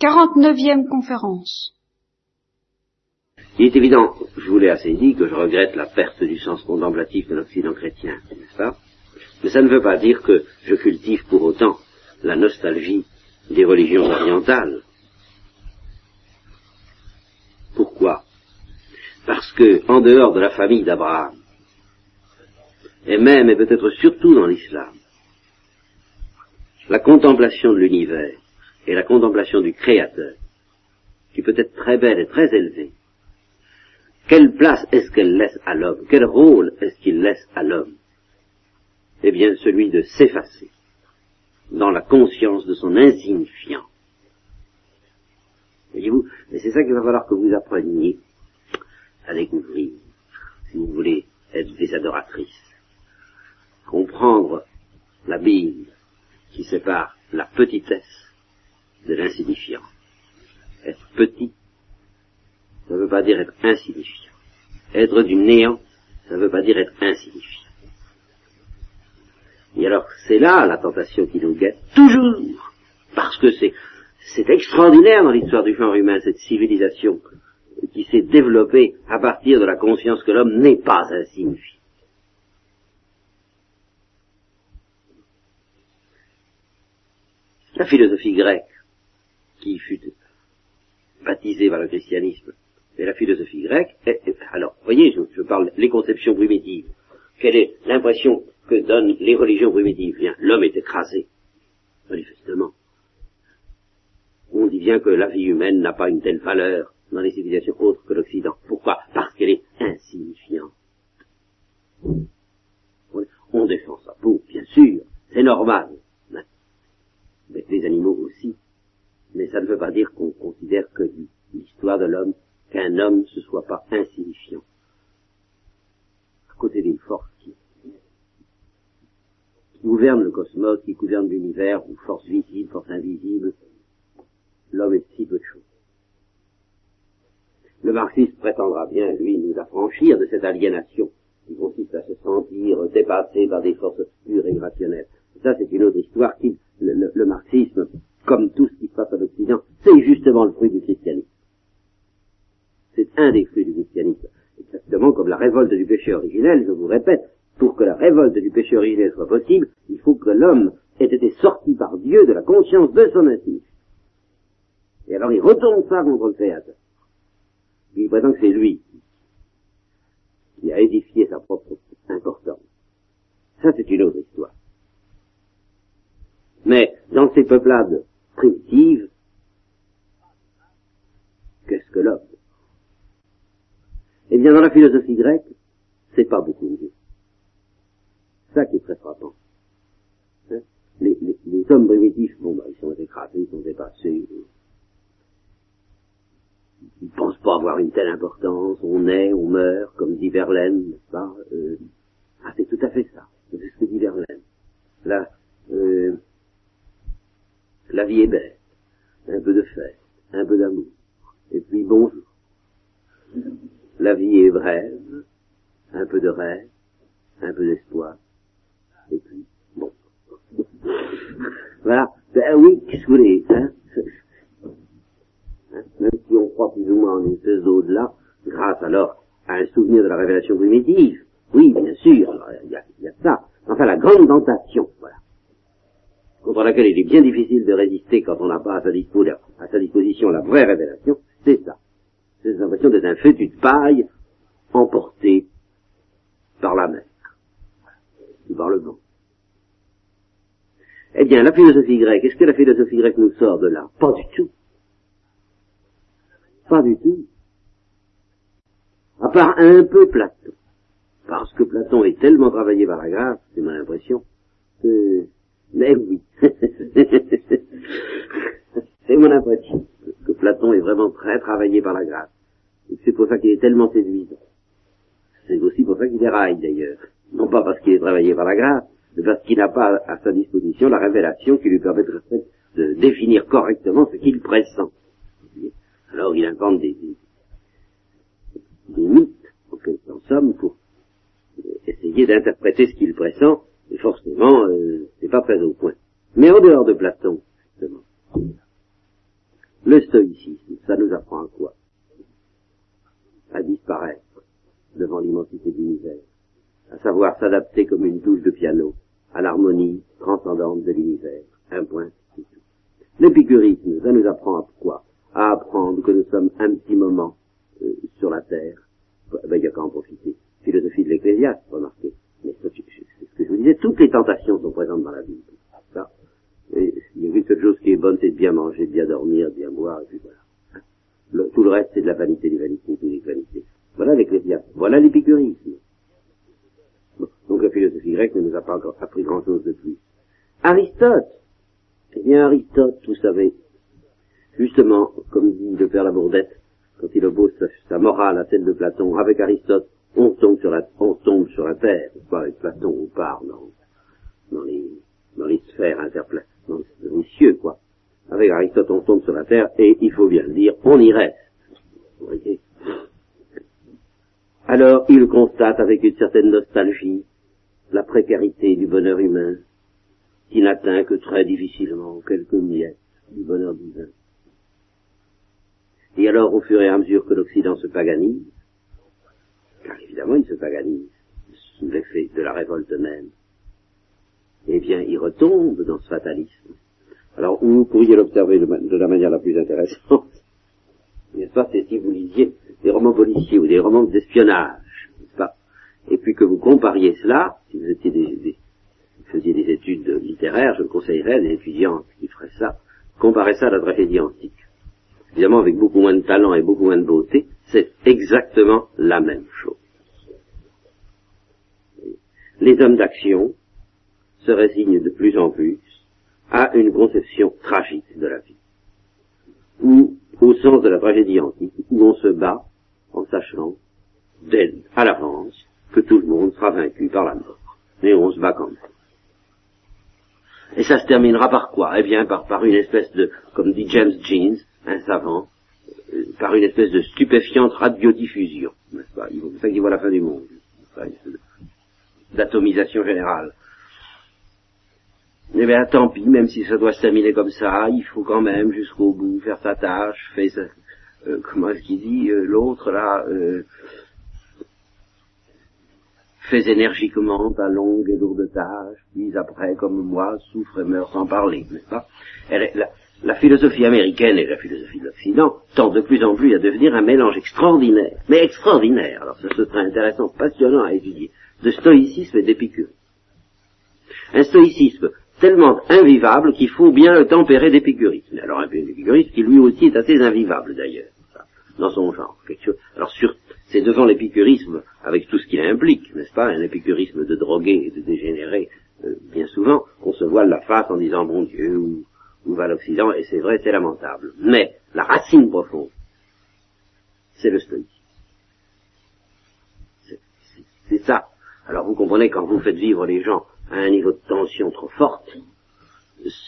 49e conférence. Il est évident, je vous l'ai assez dit, que je regrette la perte du sens contemplatif de l'Occident chrétien, n'est-ce pas? Mais ça ne veut pas dire que je cultive pour autant la nostalgie des religions orientales. Pourquoi? Parce que, en dehors de la famille d'Abraham, et même et peut-être surtout dans l'islam, la contemplation de l'univers et la contemplation du Créateur, qui peut être très belle et très élevée, quelle place est-ce qu'elle laisse à l'homme? Quel rôle est-ce qu'il laisse à l'homme? Eh bien, celui de s'effacer dans la conscience de son insignifiant. Voyez-vous, c'est ça qu'il va falloir que vous appreniez à découvrir, si vous voulez être des adoratrices. Comprendre la Bible qui sépare la petitesse de l'insignifiant. Être petit, ça ne veut pas dire être insignifiant. Être du néant, ça ne veut pas dire être insignifiant. Et alors, c'est là la tentation qui nous guette, toujours, parce que c'est, c'est extraordinaire dans l'histoire du genre humain, cette civilisation qui s'est développée à partir de la conscience que l'homme n'est pas insignifiant. La philosophie grecque, qui fut baptisée par le christianisme, et la philosophie grecque, alors, voyez, je, parle les conceptions primitives. Quelle est l'impression que donnent les religions primitives? L'homme est écrasé, manifestement. On dit bien que la vie humaine n'a pas une telle valeur dans les civilisations autres que l'Occident. Pourquoi? Parce qu'elle est insignifiante. On défend sa peau, bien sûr, c'est normal. Avec les animaux aussi. Mais ça ne veut pas dire qu'on considère que l'histoire de l'homme, qu'un homme ne soit pas insignifiant. À côté d'une force qui, gouverne le cosmos, qui gouverne l'univers, ou force visible, force invisible, l'homme est si peu de choses. Le marxiste prétendra bien, lui, nous affranchir de cette aliénation qui consiste à se sentir dépassé par des forces obscures et irrationnelles. Ça, c'est une autre histoire qui, le, marxisme, comme tout ce qui se passe à l'Occident, c'est justement le fruit du christianisme. C'est un des fruits du christianisme. Exactement comme la révolte du péché originel, je vous répète, pour que la révolte du péché originel soit possible, il faut que l'homme ait été sorti par Dieu de la conscience de son intimité. Et alors il retourne ça contre le créateur. Il prétend que c'est lui qui a édifié sa propre importance. Ça, c'est une autre histoire. Mais dans ces peuplades primitives, qu'est-ce que l'homme? Eh bien, dans la philosophie grecque, c'est pas beaucoup mieux. Ça qui est très frappant. Hein? Les, hommes primitifs, bon, bah, ils sont écrasés, ils sont dépassés. Ils pensent pas avoir une telle importance. On naît, on meurt, comme dit Verlaine, n'est-ce pas? Euh, Ah, c'est tout à fait ça. C'est ce que dit Verlaine. Là, euh, la vie est belle. Un peu de fête, un peu d'amour. Et puis bonjour. La vie est brève, un peu de rêve, un peu d'espoir. Et puis, bon. voilà. Ben oui, qu'est-ce que vous voulez, hein, hein? Même si on croit plus ou moins en une espèce au-delà, grâce alors à un souvenir de la révélation primitive. Oui, bien sûr, il y a, y a ça. Enfin, la grande tentation, voilà contre laquelle il est bien difficile de résister quand on n'a pas à sa, disposition la vraie révélation, c'est ça. C'est l'impression d'être un fétu de paille emporté par la mer, ou par le vent. Eh bien, la philosophie grecque, est-ce que la philosophie grecque nous sort de là? Pas du tout. Pas du tout. À part un peu Platon. Parce que Platon est tellement travaillé par la grâce, c'est mon impression, que mais oui. c'est mon impression que Platon est vraiment très travaillé par la grâce. C'est pour ça qu'il est tellement séduisant. C'est aussi pour ça qu'il déraille d'ailleurs. Non pas parce qu'il est travaillé par la grâce, mais parce qu'il n'a pas à sa disposition la révélation qui lui permettrait de définir correctement ce qu'il pressent. Alors il invente des, des, mythes, en somme, pour essayer d'interpréter ce qu'il pressent et forcément, euh, c'est pas très au point. Mais en dehors de Platon, justement, Le stoïcisme, ça nous apprend à quoi? À disparaître devant l'immensité de l'univers, à savoir s'adapter comme une touche de piano à l'harmonie transcendante de l'univers. Un point, c'est tout. L'épicurisme, ça nous apprend à quoi? À apprendre que nous sommes un petit moment euh, sur la terre. Ben, il n'y a qu'à en profiter? Philosophie de l'Ecclésiaste, remarquez. Mais ce je vous disais, toutes les tentations sont présentes dans la Bible. Ça. Il y a une seule chose qui est bonne, c'est de bien manger, de bien dormir, de bien boire, et puis voilà. tout le reste, c'est de la vanité, des vanités, des vanités. Voilà l'Ecclésiaste. Voilà l'épicurisme. Donc la philosophie grecque ne nous a pas encore appris grand-chose de plus. Aristote. Eh bien, Aristote, vous savez, justement, comme dit le père Labourdette, quand il oppose sa, morale à celle de Platon, avec Aristote, on tombe sur la, on tombe sur la terre, pas avec Platon, on part dans, dans les, dans les sphères interplanétaires, dans les cieux, quoi. Avec Aristote, on tombe sur la terre, et il faut bien le dire, on y reste. Vous voyez alors il constate avec une certaine nostalgie la précarité du bonheur humain, qui n'atteint que très difficilement quelques miettes du bonheur divin. Et alors, au fur et à mesure que l'Occident se paganise, car évidemment il se paganise sous l'effet de la révolte même, eh bien, il retombe dans ce fatalisme. Alors, vous pourriez l'observer de, la manière la plus intéressante, n'est-ce pas, c'est si vous lisiez des romans policiers ou des romans d'espionnage, n'est-ce pas? Et puis que vous compariez cela, si vous étiez des, faisiez des études littéraires, je conseillerais à des étudiants qui feraient ça, comparez ça à la tragédie antique. Évidemment, avec beaucoup moins de talent et beaucoup moins de beauté, c'est exactement la même chose. Les hommes d'action se résignent de plus en plus à une conception tragique de la vie, ou au sens de la tragédie antique, où on se bat en sachant à l'avance que tout le monde sera vaincu par la mort. Mais on se bat quand même. Et ça se terminera par quoi? Eh bien, par, par une espèce de, comme dit James Jeans, un savant, euh, par une espèce de stupéfiante radiodiffusion, n'est-ce pas? C'est ça qui voit la fin du monde, d'atomisation générale. Eh bien, tant pis, même si ça doit se terminer comme ça, il faut quand même jusqu'au bout faire sa tâche, faire euh, comment est-ce qu'il dit, euh, l'autre là, euh, fais énergiquement ta longue et lourde tâche, puis après, comme moi, souffre et meurt sans parler, n'est-ce pas? La, la, philosophie américaine et la philosophie de l'Occident tendent de plus en plus à devenir un mélange extraordinaire, mais extraordinaire, alors ce serait intéressant, passionnant à étudier, de stoïcisme et d'épicure. Un stoïcisme tellement invivable qu'il faut bien le tempérer d'épicurisme. Alors un épicurisme qui lui aussi est assez invivable d'ailleurs dans son genre. Alors sur, c'est devant l'épicurisme, avec tout ce qu'il implique, n'est-ce pas, un épicurisme de drogué et de dégénéré, euh, bien souvent, qu'on se voile la face en disant bon Dieu, où, où va l'Occident, et c'est vrai, c'est lamentable. Mais la racine profonde, c'est le stoïcisme. C'est ça. Alors vous comprenez, quand vous faites vivre les gens à un niveau de tension trop forte,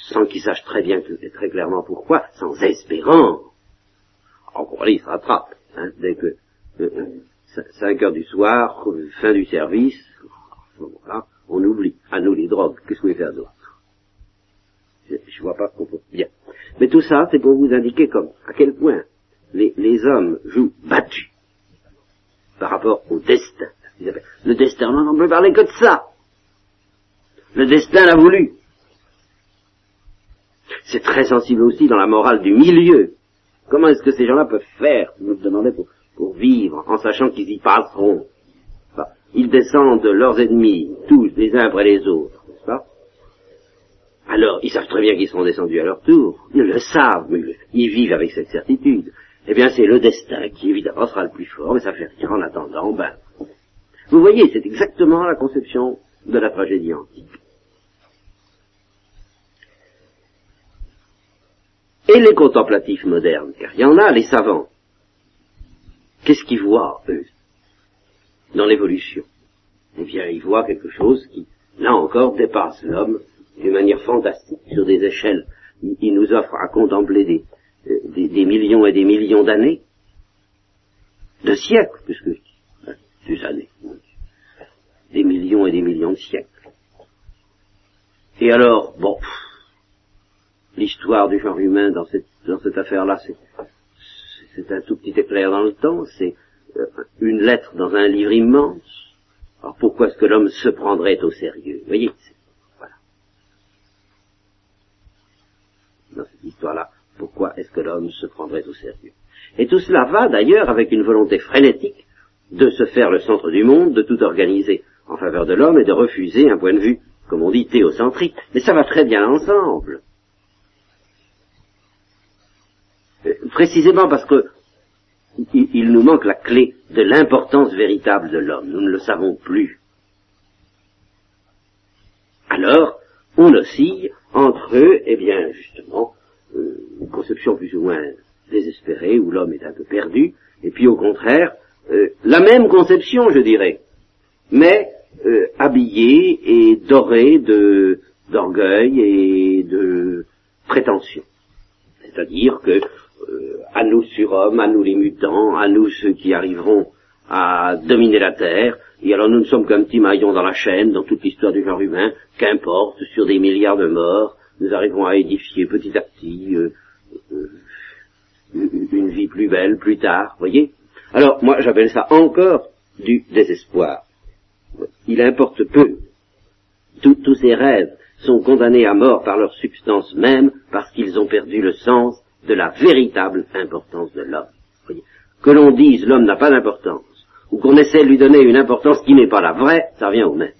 sans qu'ils sachent très bien et très clairement pourquoi, sans espérance, encore il se rattrape. Hein, dès que euh, 5 heures du soir, fin du service, on oublie. À nous les drogues, qu'est-ce que vous faire d'autre je, vois pas qu'on peut. Bien. Mais tout ça, c'est pour vous indiquer comme, à quel point les hommes jouent battus par rapport au destin. Le destin, on ne peut parler que de ça. Le destin l'a voulu. C'est très sensible aussi dans la morale du milieu. Comment est-ce que ces gens-là peuvent faire, vous me demandez, pour, pour vivre, en sachant qu'ils y passeront? Ils descendent leurs ennemis, tous, les uns après les autres, n'est-ce pas? Alors, ils savent très bien qu'ils seront descendus à leur tour. Ils le savent, mais ils vivent avec cette certitude. Eh bien, c'est le destin qui, évidemment, sera le plus fort, mais ça fait rien en attendant, ben... Vous voyez, c'est exactement la conception de la tragédie antique. et les contemplatifs modernes, car il y en a, les savants. Qu'est-ce qu'ils voient, eux, dans l'évolution? Eh bien, ils voient quelque chose qui, là encore, dépasse l'homme d'une manière fantastique sur des échelles. Ils nous offrent à contempler des, euh, des, millions et des millions d'années, de siècles, puisque des millions et des millions de siècles. Et alors, bon, l'histoire du genre humain dans cette, dans cette affaire-là, c'est un tout petit éclair dans le temps, c'est euh, une lettre dans un livre immense. Alors pourquoi est-ce que l'homme se prendrait au sérieux? Vous voyez Voilà. Dans cette histoire-là, pourquoi est-ce que l'homme se prendrait au sérieux? Et tout cela va d'ailleurs avec une volonté frénétique de se faire le centre du monde, de tout organiser en faveur de l'homme et de refuser un point de vue, comme on dit, théocentrique. Mais ça va très bien ensemble. Euh, précisément parce que il, nous manque la clé de l'importance véritable de l'homme. Nous ne le savons plus. Alors, on oscille entre eux, eh bien, justement, euh, une conception plus ou moins désespérée, où l'homme est un peu perdu, et puis au contraire, euh, la même conception, je dirais, mais euh, habillée et dorée d'orgueil et de prétention. C'est-à-dire que euh, à nous surhommes, à nous les mutants, à nous ceux qui arriveront à dominer la Terre, et alors nous ne sommes qu'un petit maillon dans la chaîne, dans toute l'histoire du genre humain, qu'importe, sur des milliards de morts, nous arriverons à édifier petit à petit une vie plus belle plus tard, voyez Alors moi j'appelle ça encore du désespoir. Il importe peu. tous ces rêves sont condamnés à mort par leur substance même parce qu'ils ont perdu le sens de la véritable importance de l'homme. Que l'on dise l'homme n'a pas d'importance, ou qu'on essaie de lui donner une importance qui n'est pas la vraie, ça revient au même.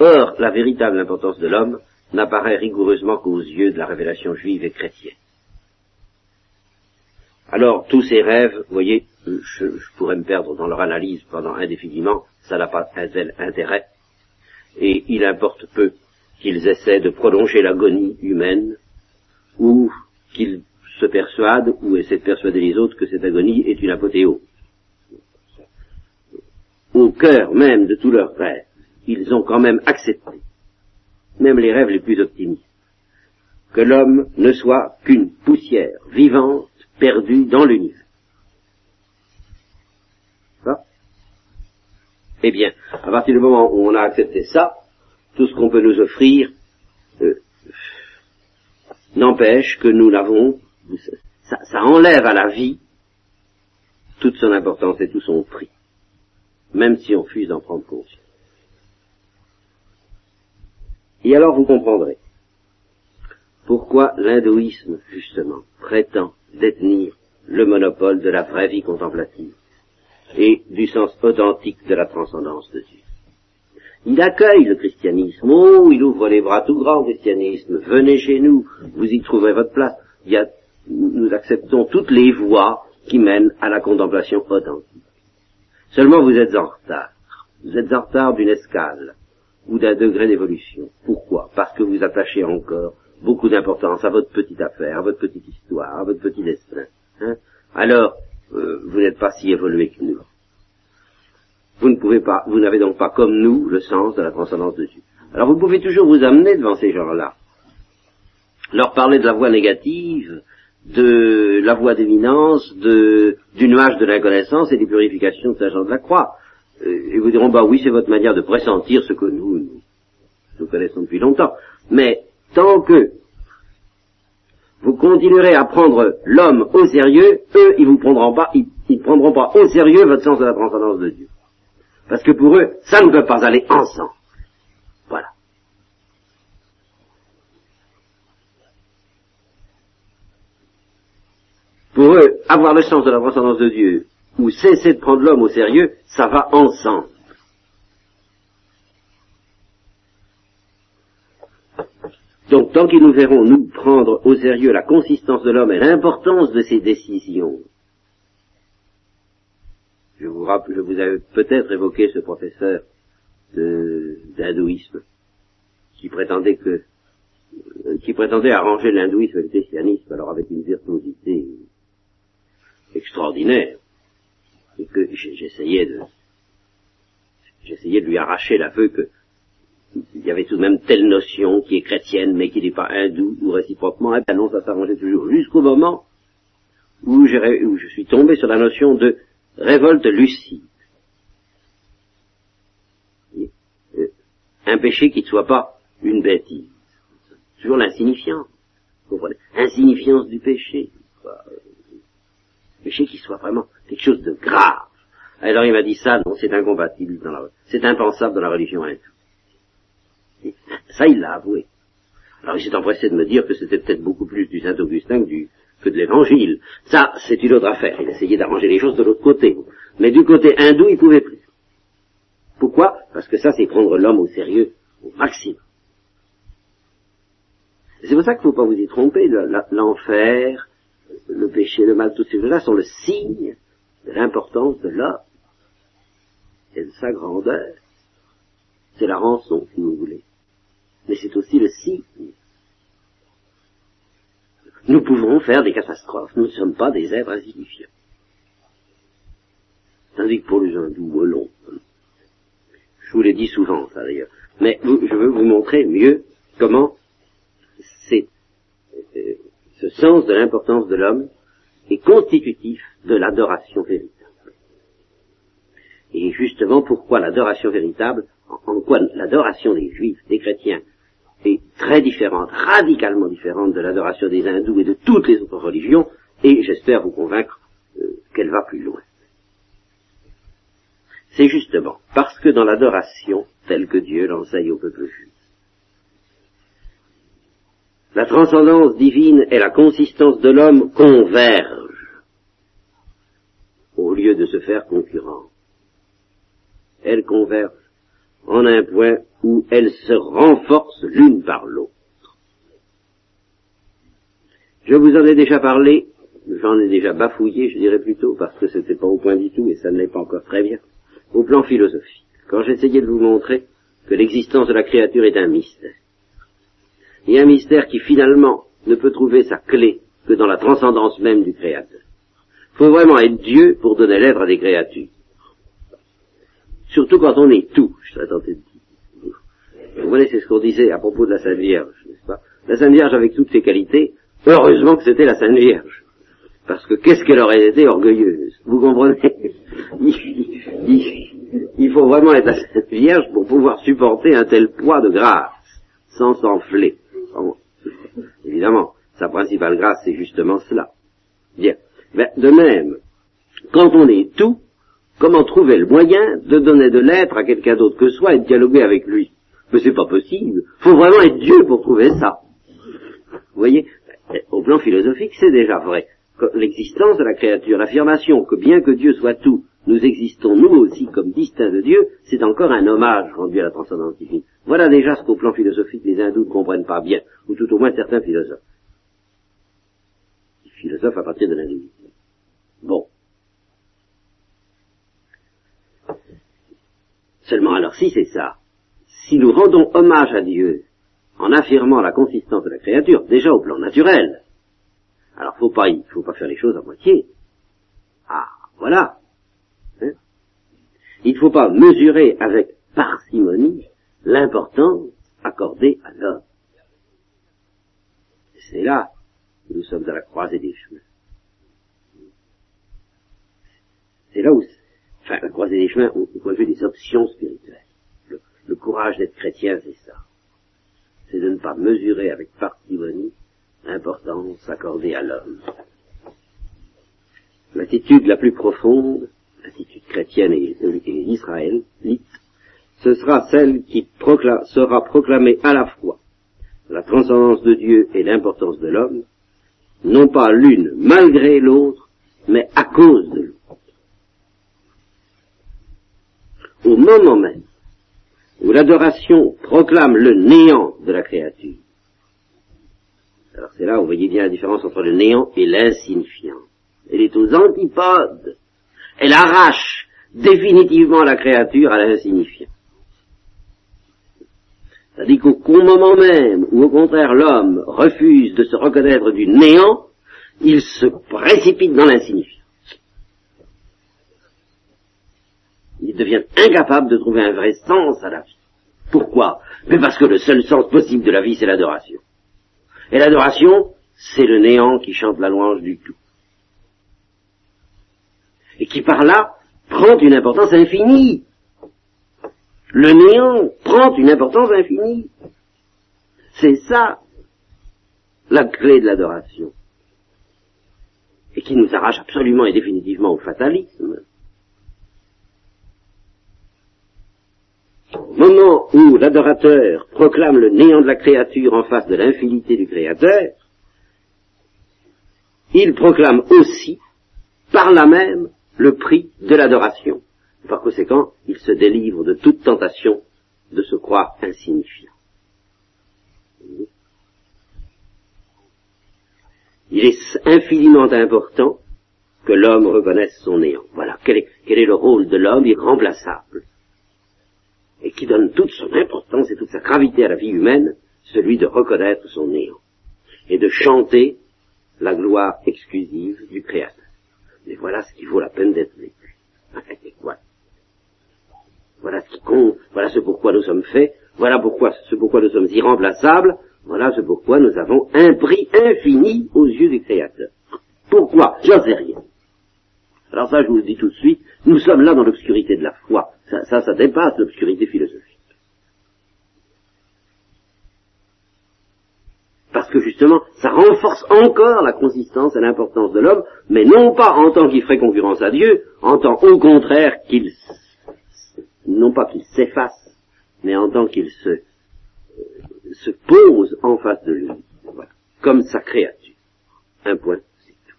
Or, la véritable importance de l'homme n'apparaît rigoureusement qu'aux yeux de la révélation juive et chrétienne. Alors, tous ces rêves, vous voyez, je, pourrais me perdre dans leur analyse pendant indéfiniment, ça n'a pas un tel intérêt, et il importe peu qu'ils essaient de prolonger l'agonie humaine, ou qu'ils se persuadent, ou essaient de persuader les autres que cette agonie est une apothéose. Au cœur même de tous leurs rêves, ils ont quand même accepté, même les rêves les plus optimistes, que l'homme ne soit qu'une poussière vivante perdue dans l'univers. Eh bien, à partir du moment où on a accepté ça, tout ce qu'on peut nous offrir euh, n'empêche que nous l'avons, ça, enlève à la vie toute son importance et tout son prix, même si on fuse d'en prendre conscience. Et alors vous comprendrez pourquoi l'hindouisme, justement, prétend détenir le monopole de la vraie vie contemplative et du sens authentique de la transcendance de Dieu. Il accueille le christianisme. Oh, il ouvre les bras tout grands au christianisme. Venez chez nous, vous y trouverez votre place. nous acceptons toutes les voies qui mènent à la contemplation authentique. Seulement vous êtes en retard. Vous êtes en retard d'une escale ou d'un degré d'évolution. Pourquoi? Parce que vous attachez encore beaucoup d'importance à votre petite affaire, à votre petite histoire, à votre petit destin. Hein Alors, euh, vous n'êtes pas si évolué que nous. Vous ne pouvez pas, vous n'avez donc pas comme nous le sens de la transcendance de Dieu. Alors vous pouvez toujours vous amener devant ces gens-là, leur parler de la voie négative, de la voie d'éminence, de, du nuage de l'inconnaissance et des purifications de Saint Jean de la Croix. Euh, et vous diront, bah oui, c'est votre manière de pressentir ce que nous, nous, nous connaissons depuis longtemps. Mais tant que vous continuerez à prendre l'homme au sérieux, eux, ils vous prendront pas, ils ne prendront pas au sérieux votre sens de la transcendance de Dieu. Parce que pour eux, ça ne peut pas aller ensemble. Voilà. Pour eux, avoir le sens de la transcendance de Dieu, ou cesser de prendre l'homme au sérieux, ça va ensemble. Donc, tant qu'ils nous verront, nous, prendre au sérieux la consistance de l'homme et l'importance de ses décisions, je vous, rappelle, je vous avais peut-être évoqué ce professeur d'hindouisme qui prétendait que euh, qui prétendait arranger l'hindouisme et le christianisme, alors avec une virtuosité extraordinaire, et que j'essayais de j'essayais de lui arracher l'aveu que il y avait tout de même telle notion qui est chrétienne mais qui n'est pas hindoue ou réciproquement, et bien non, ça s'arrangeait toujours jusqu'au moment où, je suis tombé sur la notion de révolte lucide. Euh, un péché qui ne soit pas une bêtise. toujours l'insignifiance. Comprenez? Insignifiance du péché. Péché qui soit vraiment quelque chose de grave. Alors il m'a dit ça, non, c'est incompatible dans la, c'est impensable dans la religion hindoue. Ça, il l'a avoué. Alors il s'est empressé de me dire que c'était peut-être beaucoup plus du Saint-Augustin que, de l'Évangile. Ça, c'est une autre affaire. Il essayait d'arranger les choses de l'autre côté. Mais du côté hindou, il pouvait plus. Pourquoi? Parce que ça, c'est prendre l'homme au sérieux au maximum. C'est pour ça qu'il ne faut pas vous y tromper. L'enfer, le péché, le mal, toutes ces choses-là sont le signe de l'importance de l'homme et de sa grandeur. C'est la rançon, si vous voulez. Mais c'est aussi le signe. Nous pouvons faire des catastrophes. Nous ne sommes pas des êtres insignifiants. Tandis que pour les hindous, long. Je vous l'ai dit souvent, ça d'ailleurs. Mais je veux vous montrer mieux comment c'est euh, ce sens de l'importance de l'homme est constitutif de l'adoration véritable. Et justement, pourquoi l'adoration véritable, en quoi l'adoration des juifs, des chrétiens, est très différente, radicalement différente de l'adoration des hindous et de toutes les autres religions, et j'espère vous convaincre euh, qu'elle va plus loin. C'est justement parce que dans l'adoration telle que Dieu l'enseigne au peuple juif, la transcendance divine et la consistance de l'homme convergent au lieu de se faire concurrence. Elles convergent en un point où elles se renforcent l'une par l'autre. Je vous en ai déjà parlé, j'en ai déjà bafouillé, je dirais plutôt, parce que c'était pas au point du tout et ça ne l'est pas encore très bien, au plan philosophique, quand j'essayais de vous montrer que l'existence de la créature est un mystère et un mystère qui finalement ne peut trouver sa clé que dans la transcendance même du Créateur. Il faut vraiment être Dieu pour donner l'être à des créatures. Surtout quand on est tout, je serais tenté de dire. Vous voyez, c'est ce qu'on disait à propos de la Sainte Vierge, n'est-ce pas? La Sainte Vierge avec toutes ses qualités, heureusement que c'était la Sainte Vierge. Parce que qu'est-ce qu'elle aurait été orgueilleuse Vous comprenez? Il, faut vraiment être la Sainte Vierge pour pouvoir supporter un tel poids de grâce, sans s'enfler. Évidemment, sa principale grâce, c'est justement cela. Bien. Mais de même, quand on est tout, comment trouver le moyen de donner de l'être à quelqu'un d'autre que soi et de dialoguer avec lui? Mais c'est pas possible. Faut vraiment être Dieu pour trouver ça. Vous voyez Au plan philosophique, c'est déjà vrai. L'existence de la créature, l'affirmation que bien que Dieu soit tout, nous existons nous aussi comme distincts de Dieu, c'est encore un hommage rendu à la transcendance divine. Voilà déjà ce qu'au plan philosophique les hindous ne comprennent pas bien, ou tout au moins certains philosophes. philosophes à partir de l'hindouisme. Bon. Seulement alors si c'est ça, si nous rendons hommage à Dieu en affirmant la consistance de la créature, déjà au plan naturel, alors faut pas, faut pas faire les choses à moitié. Ah, voilà. Hein? Il ne faut pas mesurer avec parcimonie l'importance accordée à l'homme. C'est là que nous sommes à la croisée des chemins. C'est là où, enfin, la croisée des chemins au, point de vue des options spirituelles. Le, courage d'être chrétien, c'est ça. C'est de ne pas mesurer avec parcimonie l'importance accordée à l'homme. L'attitude la plus profonde, l'attitude chrétienne et, et israélite, ce sera celle qui sera proclamée à la fois la transcendance de Dieu et l'importance de l'homme, non pas l'une malgré l'autre, mais à cause de l'autre. Au moment même où l'adoration proclame le néant de la créature, alors c'est là où vous voyez bien la différence entre le néant et l'insignifiant. Elle est aux antipodes. Elle arrache définitivement la créature à l'insignifiant. C'est-à-dire qu'au moment même où au contraire l'homme refuse de se reconnaître du néant, il se précipite dans l'insignifiant. Il devient incapable de trouver un vrai sens à la vie. Pourquoi? Mais parce que le seul sens possible de la vie, c'est l'adoration. Et l'adoration, c'est le néant qui chante la louange du tout. Et qui par là prend une importance infinie le néant prend une importance infinie. C'est ça la clé de l'adoration, et qui nous arrache absolument et définitivement au fatalisme. Au moment où l'adorateur proclame le néant de la créature en face de l'infinité du Créateur, il proclame aussi, par là même, le prix de l'adoration. Par conséquent, il se délivre de toute tentation de se croire insignifiant. Il est infiniment important que l'homme reconnaisse son néant. Voilà, quel est le rôle de l'homme irremplaçable et qui donne toute son importance et toute sa gravité à la vie humaine, celui de reconnaître son néant et de chanter la gloire exclusive du Créateur. Mais voilà ce qui vaut la peine d'être vécu. voilà. Voilà ce qui compte, voilà ce pourquoi nous sommes faits, voilà pourquoi, ce pourquoi nous sommes irremplaçables, voilà ce pourquoi nous avons un prix infini aux yeux du Créateur. Pourquoi? J'en sais rien. Alors ça, je vous le dis tout de suite, nous sommes là dans l'obscurité de la foi. Ça, ça, dépasse l'obscurité philosophique. Parce que justement, ça renforce encore la consistance et l'importance de l'homme, mais non pas en tant qu'il ferait concurrence à Dieu, en tant au contraire qu'il, non pas qu'il s'efface, mais en tant qu'il se, se pose en face de lui, voilà, comme sa créature. Un point, c'est tout.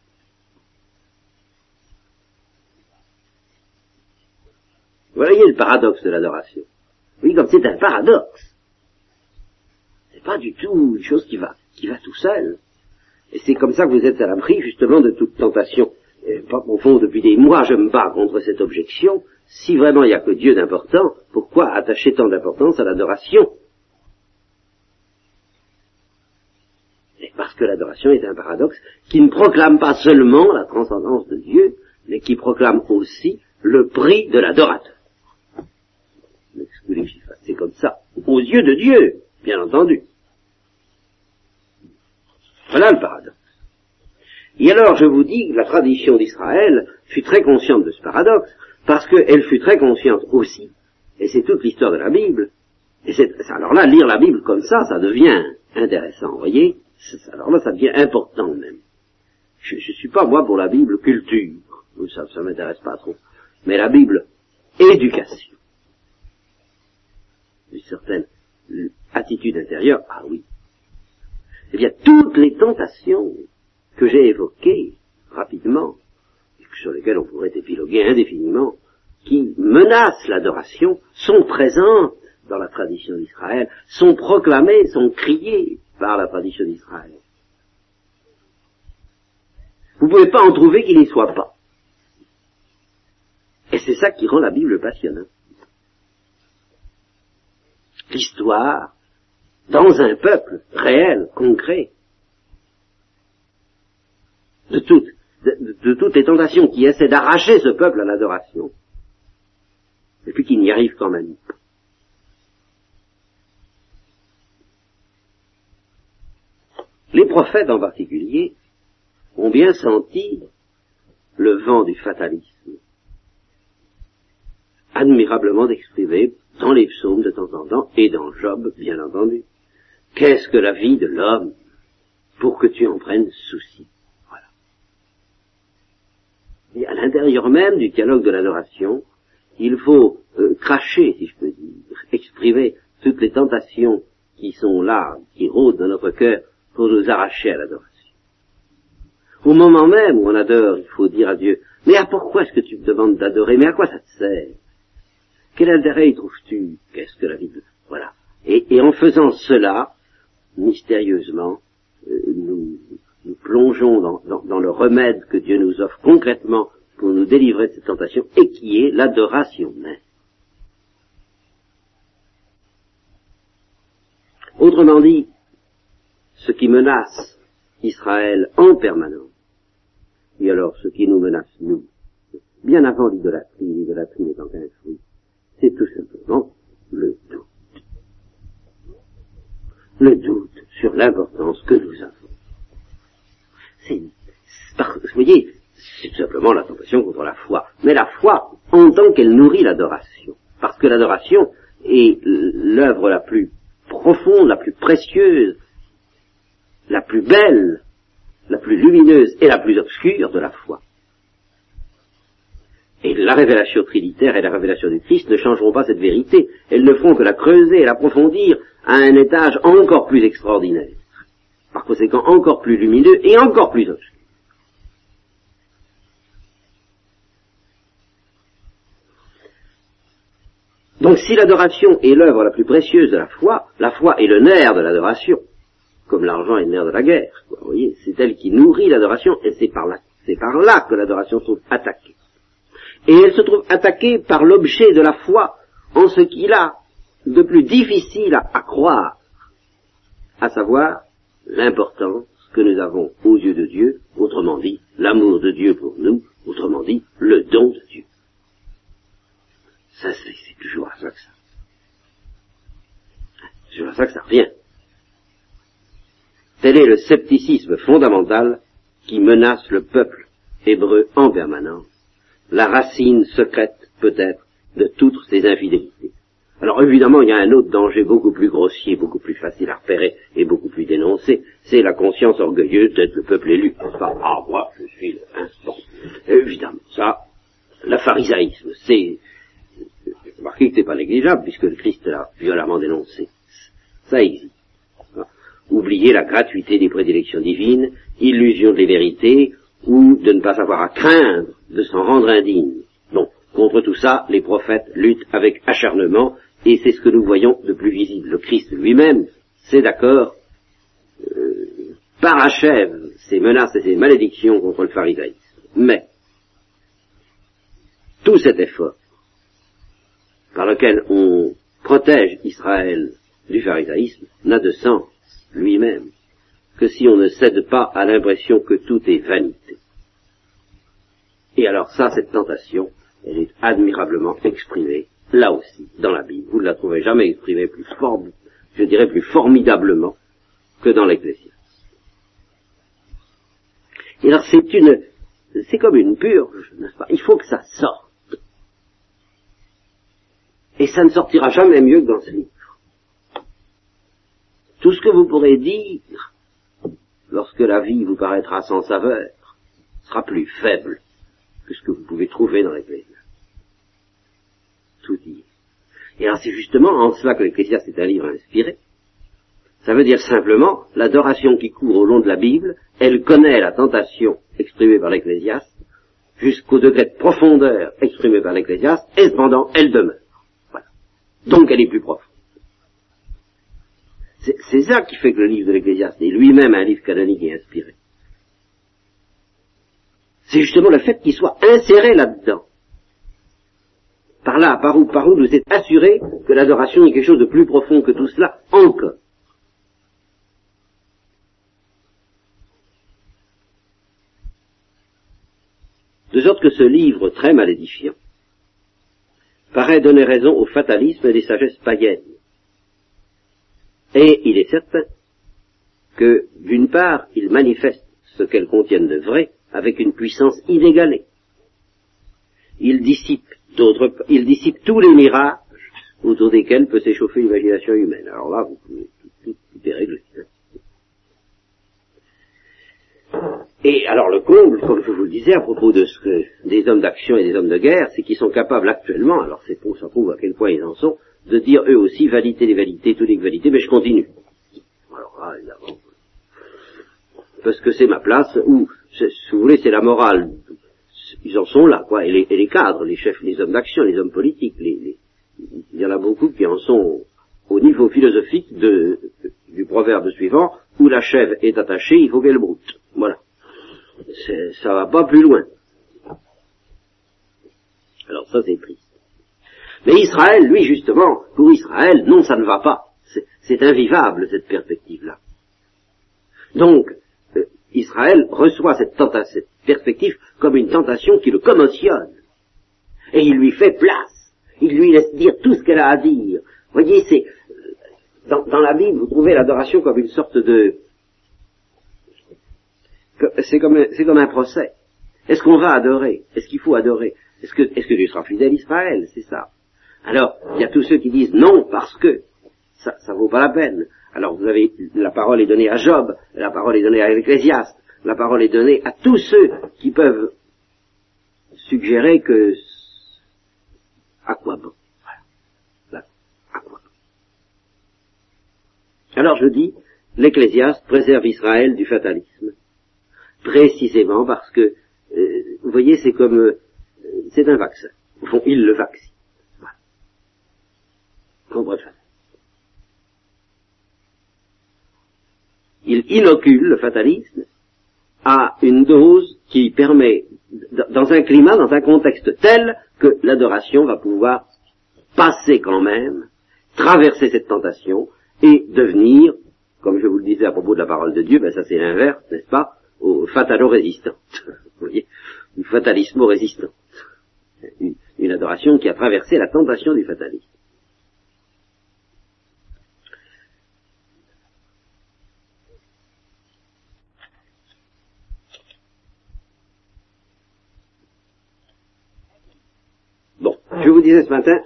Vous voyez le paradoxe de l'adoration. Oui, comme c'est un paradoxe. C'est pas du tout une chose qui va, qui va tout seul. Et c'est comme ça que vous êtes à l'abri, justement, de toute tentation. Et, au fond, depuis des mois, je me bats contre cette objection. Si vraiment il n'y a que Dieu d'important, pourquoi attacher tant d'importance à l'adoration? Parce que l'adoration est un paradoxe qui ne proclame pas seulement la transcendance de Dieu, mais qui proclame aussi le prix de l'adorateur. C'est comme ça, aux yeux de Dieu, bien entendu. Voilà le paradoxe. Et alors je vous dis que la tradition d'Israël fut très consciente de ce paradoxe, parce qu'elle fut très consciente aussi, et c'est toute l'histoire de la Bible, et alors là, lire la Bible comme ça, ça devient intéressant, vous voyez Alors là, ça devient important même. Je ne suis pas, moi, pour la Bible culture, ça ne m'intéresse pas trop, mais la Bible éducation. Une certaine attitude intérieure, ah oui. Eh bien, toutes les tentations que j'ai évoquées rapidement, sur lesquelles on pourrait épiloguer indéfiniment, qui menacent l'adoration, sont présentes dans la tradition d'Israël, sont proclamées, sont criées par la tradition d'Israël. Vous ne pouvez pas en trouver qui n'y soit pas. Et c'est ça qui rend la Bible passionnante. L'histoire, dans un peuple réel, concret, de toutes, de, toutes les tentations qui essaient d'arracher ce peuple à l'adoration, et puis qui n'y arrivent quand même pas. Les prophètes en particulier ont bien senti le vent du fatalisme, admirablement exprimé dans les psaumes de temps en temps et dans Job, bien entendu. Qu'est-ce que la vie de l'homme pour que tu en prennes souci? Voilà. Et à l'intérieur même du dialogue de l'adoration, il faut euh, cracher, si je peux dire, exprimer toutes les tentations qui sont là, qui rôdent dans notre cœur pour nous arracher à l'adoration. Au moment même où on adore, il faut dire à Dieu, mais à pourquoi est-ce que tu me demandes d'adorer? Mais à quoi ça te sert? Quel intérêt y trouves-tu? Qu'est-ce que la vie. Voilà. Et, en faisant cela, mystérieusement, euh, nous, nous, plongeons dans, le remède que Dieu nous offre concrètement pour nous délivrer de cette tentation, et qui est l'adoration même. Autrement dit, ce qui menace Israël en permanence, et alors ce qui nous menace nous, bien avant l'idolâtrie, l'idolâtrie n'étant qu'un fruit, c'est tout simplement le doute. Le doute sur l'importance que nous avons. C'est, vous voyez, c'est tout simplement la tentation contre la foi. Mais la foi, en tant qu'elle nourrit l'adoration, parce que l'adoration est l'œuvre la plus profonde, la plus précieuse la plus belle, la plus lumineuse et la plus obscure de la foi. Et la révélation trinitaire et la révélation du Christ ne changeront pas cette vérité. Elles ne feront que la creuser et l'approfondir à un étage encore plus extraordinaire. Par conséquent, encore plus lumineux et encore plus obscur. Donc si l'adoration est l'œuvre la plus précieuse de la foi, la foi est le nerf de l'adoration, comme l'argent est le nerf de la guerre. Vous voyez, c'est elle qui nourrit l'adoration et c'est par là, que l'adoration trouve attaquée. Et elle se trouve attaquée par l'objet de la foi en ce qu'il a de plus difficile à, croire, à savoir l'importance que nous avons aux yeux de Dieu, autrement dit, l'amour de Dieu pour nous, autrement dit, le don de Dieu. Ça, c'est toujours à ça que ça. C'est toujours à ça que ça revient. Tel est le scepticisme fondamental qui menace le peuple hébreu en permanence, la racine secrète, peut-être, de toutes ces infidélités. Alors évidemment, il y a un autre danger beaucoup plus grossier, beaucoup plus facile à repérer et beaucoup plus dénoncé, c'est la conscience orgueilleuse d'être le peuple élu. ah, moi, je suis le... Évidemment, ça, le pharisaïsme, c'est Remarquez que c'est pas négligeable, puisque le Christ l'a violemment dénoncé. Ça existe. Oublier la gratuité des prédilections divines, illusion des vérités, ou de ne pas avoir à craindre de s'en rendre indigne. Bon, contre tout ça, les prophètes luttent avec acharnement, et c'est ce que nous voyons de plus visible. Le Christ lui-même, c'est d'accord, euh, parachève ses menaces et ses malédictions contre le pharisaïsme. Mais, tout cet effort par lequel on protège Israël du pharisaïsme n'a de sens lui-même que si on ne cède pas à l'impression que tout est vanité. Et alors ça, cette tentation, elle est admirablement exprimée, là aussi, dans la Bible. Vous ne la trouverez jamais exprimée plus fort, je dirais plus formidablement que dans l'Ecclésiaste. Et alors c'est une, c'est comme une purge, n'est-ce pas? Il faut que ça sorte. Et ça ne sortira jamais mieux que dans ce livre. Tout ce que vous pourrez dire, lorsque la vie vous paraîtra sans saveur, sera plus faible que ce que vous pouvez trouver dans l'Ecclésiaste. Tout dit. Et alors c'est justement en cela que l'Ecclésiaste est un livre inspiré. Ça veut dire simplement l'adoration qui court au long de la Bible, elle connaît la tentation exprimée par l'Ecclésiaste jusqu'au degré de profondeur exprimé par l'Ecclésiaste, et cependant elle demeure. Donc elle est plus profonde. C'est ça qui fait que le livre de l'Ecclésiaste est lui-même un livre canonique et inspiré. C'est justement le fait qu'il soit inséré là-dedans. Par là, par où, par où nous est assuré que l'adoration est quelque chose de plus profond que tout cela encore. De sorte que ce livre très mal édifiant paraît donner raison au fatalisme des sagesses païennes. Et il est certain que, d'une part, il manifeste ce qu'elles contiennent de vrai avec une puissance inégalée. Il dissipe, il dissipe tous les mirages autour desquels peut s'échauffer l'imagination humaine. Alors là, vous pouvez tout, tout, tout régler. Et alors le comble, comme je vous le disais à propos de ce que des hommes d'action et des hommes de guerre, c'est qu'ils sont capables actuellement, alors c'est pour ça prouve à quel point ils en sont, de dire eux aussi valider les validités, toutes les validités, mais je continue. Alors là, évidemment, parce que c'est ma place, ou si vous voulez, c'est la morale. Ils en sont là, quoi. Et les, cadres, les chefs, les hommes d'action, les hommes politiques, il y en a beaucoup qui en sont au niveau philosophique de, du proverbe suivant, où la chèvre est attachée, il faut qu'elle broute. Voilà ça va pas plus loin. Alors ça c'est triste. Mais Israël, lui justement, pour Israël, non, ça ne va pas. C'est invivable cette perspective-là. Donc, euh, Israël reçoit cette, cette perspective comme une tentation qui le commotionne. Et il lui fait place. Il lui laisse dire tout ce qu'elle a à dire. Vous voyez, c'est dans, dans, la Bible, vous trouvez l'adoration comme une sorte de c'est comme, comme un procès. Est-ce qu'on va adorer? Est-ce qu'il faut adorer? Est-ce que, est-ce que Dieu sera fidèle Israël? C'est ça. Alors, il y a tous ceux qui disent non parce que ça, ça vaut pas la peine. Alors vous avez, la parole est donnée à Job, la parole est donnée à l'Ecclésiaste, la parole est donnée à tous ceux qui peuvent suggérer que à quoi bon Voilà. À quoi bon Alors je dis, l'Ecclésiaste préserve Israël du fatalisme, précisément parce que, euh, vous voyez, c'est comme, euh, c'est un vaccin. Au fond, il le vaccine. Il inocule le fatalisme à une dose qui permet, dans un climat, dans un contexte tel que l'adoration va pouvoir passer quand même, traverser cette tentation et devenir, comme je vous le disais à propos de la parole de Dieu, ben ça c'est l'inverse, n'est-ce pas, au fatalo-résistant. Vous voyez. Une, une adoration qui a traversé la tentation du fatalisme. Je vous disais ce matin,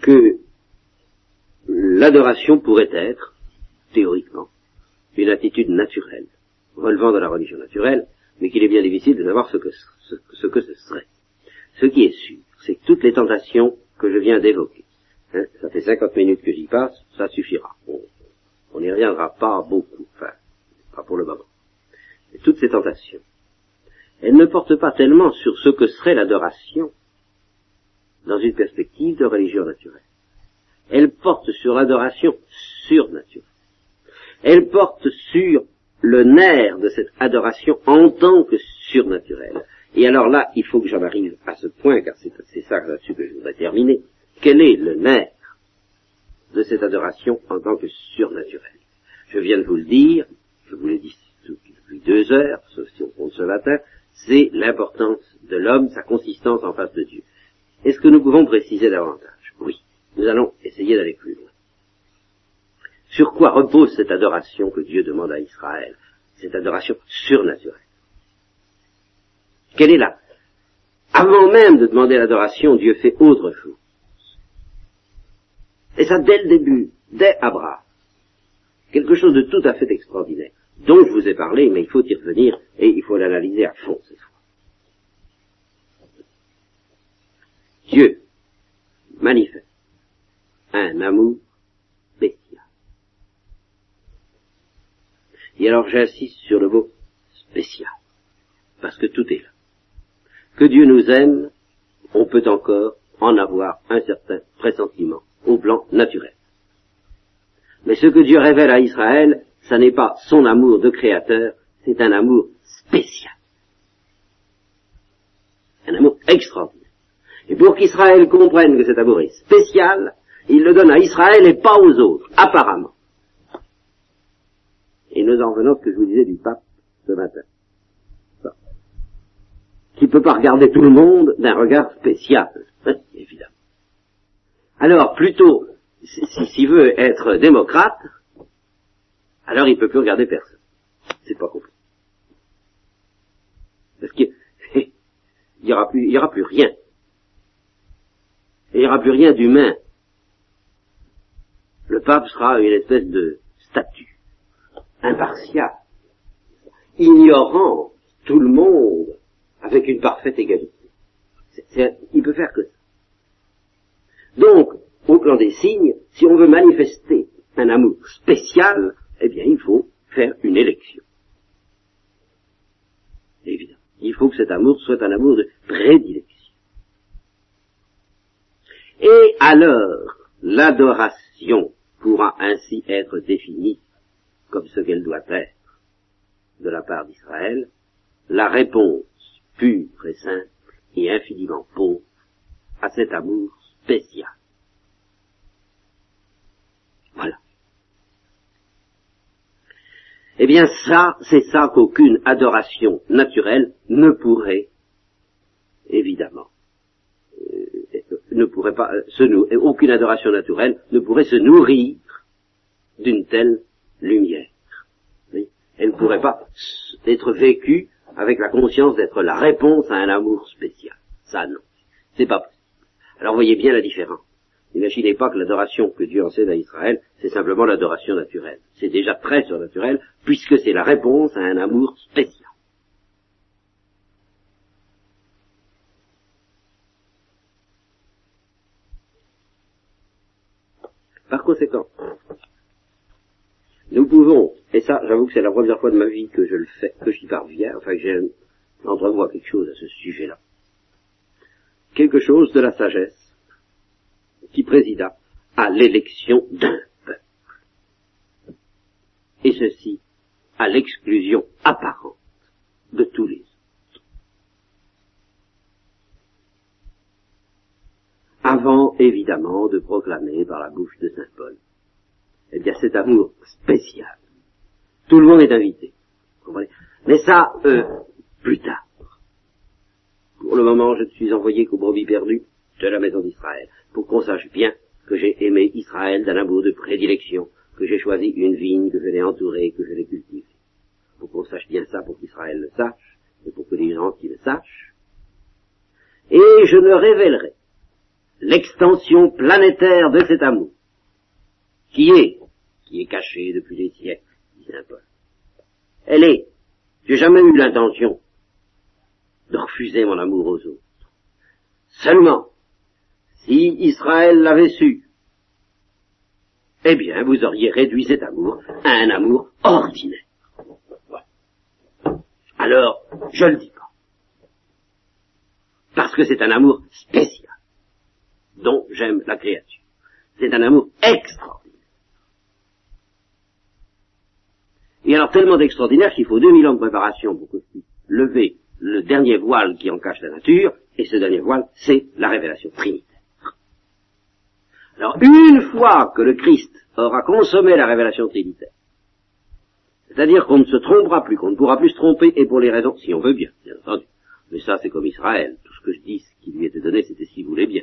que l'adoration pourrait être, théoriquement, une attitude naturelle, relevant de la religion naturelle, mais qu'il est bien difficile de savoir ce que ce, serait. Ce qui est sûr, c'est que toutes les tentations que je viens d'évoquer, hein, ça fait 50 minutes que j'y passe, ça suffira. On n'y reviendra pas beaucoup. Pour le moment. Toutes ces tentations, elles ne portent pas tellement sur ce que serait l'adoration dans une perspective de religion naturelle. Elles portent sur l'adoration surnaturelle. Elles portent sur le nerf de cette adoration en tant que surnaturelle. Et alors là, il faut que j'en arrive à ce point, car c'est ça là-dessus que je voudrais terminer. Quel est le nerf de cette adoration en tant que surnaturelle? Je viens de vous le dire, vous l'ai dit depuis deux heures, sauf si on compte ce matin, c'est l'importance de l'homme, sa consistance en face de Dieu. Est-ce que nous pouvons préciser davantage? Oui. Nous allons essayer d'aller plus loin. Sur quoi repose cette adoration que Dieu demande à Israël Cette adoration surnaturelle? Quelle est là Avant même de demander l'adoration, Dieu fait autre chose. Et ça dès le début, dès Abraham. Quelque chose de tout à fait extraordinaire dont je vous ai parlé, mais il faut y revenir et il faut l'analyser à fond cette fois. Dieu manifeste un amour spécial. Et alors j'insiste sur le mot spécial, parce que tout est là. Que Dieu nous aime, on peut encore en avoir un certain pressentiment au plan naturel. Mais ce que Dieu révèle à Israël, ce n'est pas son amour de créateur, c'est un amour spécial. Un amour extraordinaire. Et pour qu'Israël comprenne que cet amour est spécial, il le donne à Israël et pas aux autres, apparemment. Et nous en venons à ce que je vous disais du pape ce matin. Qui ne peut pas regarder tout le monde d'un regard spécial, évidemment. Alors, plutôt, s'il veut être démocrate, alors il ne peut plus regarder personne. C'est pas compliqué. Parce qu'il n'y aura plus, y aura plus rien. il n'y aura plus rien d'humain. Le pape sera une espèce de statue, impartial, ignorant tout le monde avec une parfaite égalité. il peut faire que ça. Donc, au plan des signes, si on veut manifester un amour spécial, eh bien, il faut faire une élection. Évidemment. Il faut que cet amour soit un amour de prédilection. Et alors, l'adoration pourra ainsi être définie comme ce qu'elle doit être de la part d'Israël, la réponse pure et simple et infiniment pauvre à cet amour spécial. Voilà. Eh bien ça, c'est ça qu'aucune adoration naturelle ne pourrait, évidemment, euh, ne pourrait pas euh, se nourrir, aucune adoration naturelle ne pourrait se nourrir d'une telle lumière. Elle ne pourrait pas être vécue avec la conscience d'être la réponse à un amour spécial. Ça, non. C'est pas possible. Alors voyez bien la différence. N'imaginez pas que l'adoration que Dieu enseigne à Israël, c'est simplement l'adoration naturelle. C'est déjà très surnaturel, puisque c'est la réponse à un amour spécial. Par conséquent, nous pouvons, et ça, j'avoue que c'est la première fois de ma vie que je le fais, que j'y parviens, enfin que j'entrevois quelque chose à ce sujet-là. Quelque chose de la sagesse qui présida à l'élection d'un peuple. Et ceci à l'exclusion apparente de tous les autres. Avant, évidemment, de proclamer par la bouche de Saint Paul eh bien cet amour spécial. Tout le monde est invité. Mais ça, euh, plus tard. Pour le moment, je ne suis envoyé qu'au brebis perdu de la maison d'Israël, pour qu'on sache bien que j'ai aimé Israël d'un amour de prédilection, que j'ai choisi une vigne, que je l'ai entourée, que je l'ai cultivée. Pour qu'on sache bien ça, pour qu'Israël le sache, et pour que les gens qui le sachent. Et je ne révélerai l'extension planétaire de cet amour qui est, qui est cachée depuis des siècles, dit Saint Paul. Elle est. J'ai jamais eu l'intention de refuser mon amour aux autres. Seulement, si Israël l'avait su, eh bien, vous auriez réduit cet amour à un amour ordinaire. Alors, je le dis pas. Parce que c'est un amour spécial, dont j'aime la créature. C'est un amour extraordinaire. Et alors tellement d'extraordinaire qu'il faut 2000 ans de préparation pour que lever le dernier voile qui en cache la nature, et ce dernier voile, c'est la révélation trinitaire. Alors une fois que le Christ aura consommé la révélation trinitaire, c'est-à-dire qu'on ne se trompera plus, qu'on ne pourra plus se tromper, et pour les raisons, si on veut bien, bien entendu. Mais ça, c'est comme Israël. Tout ce que je dis, ce qui lui était donné, c'était s'il voulait bien.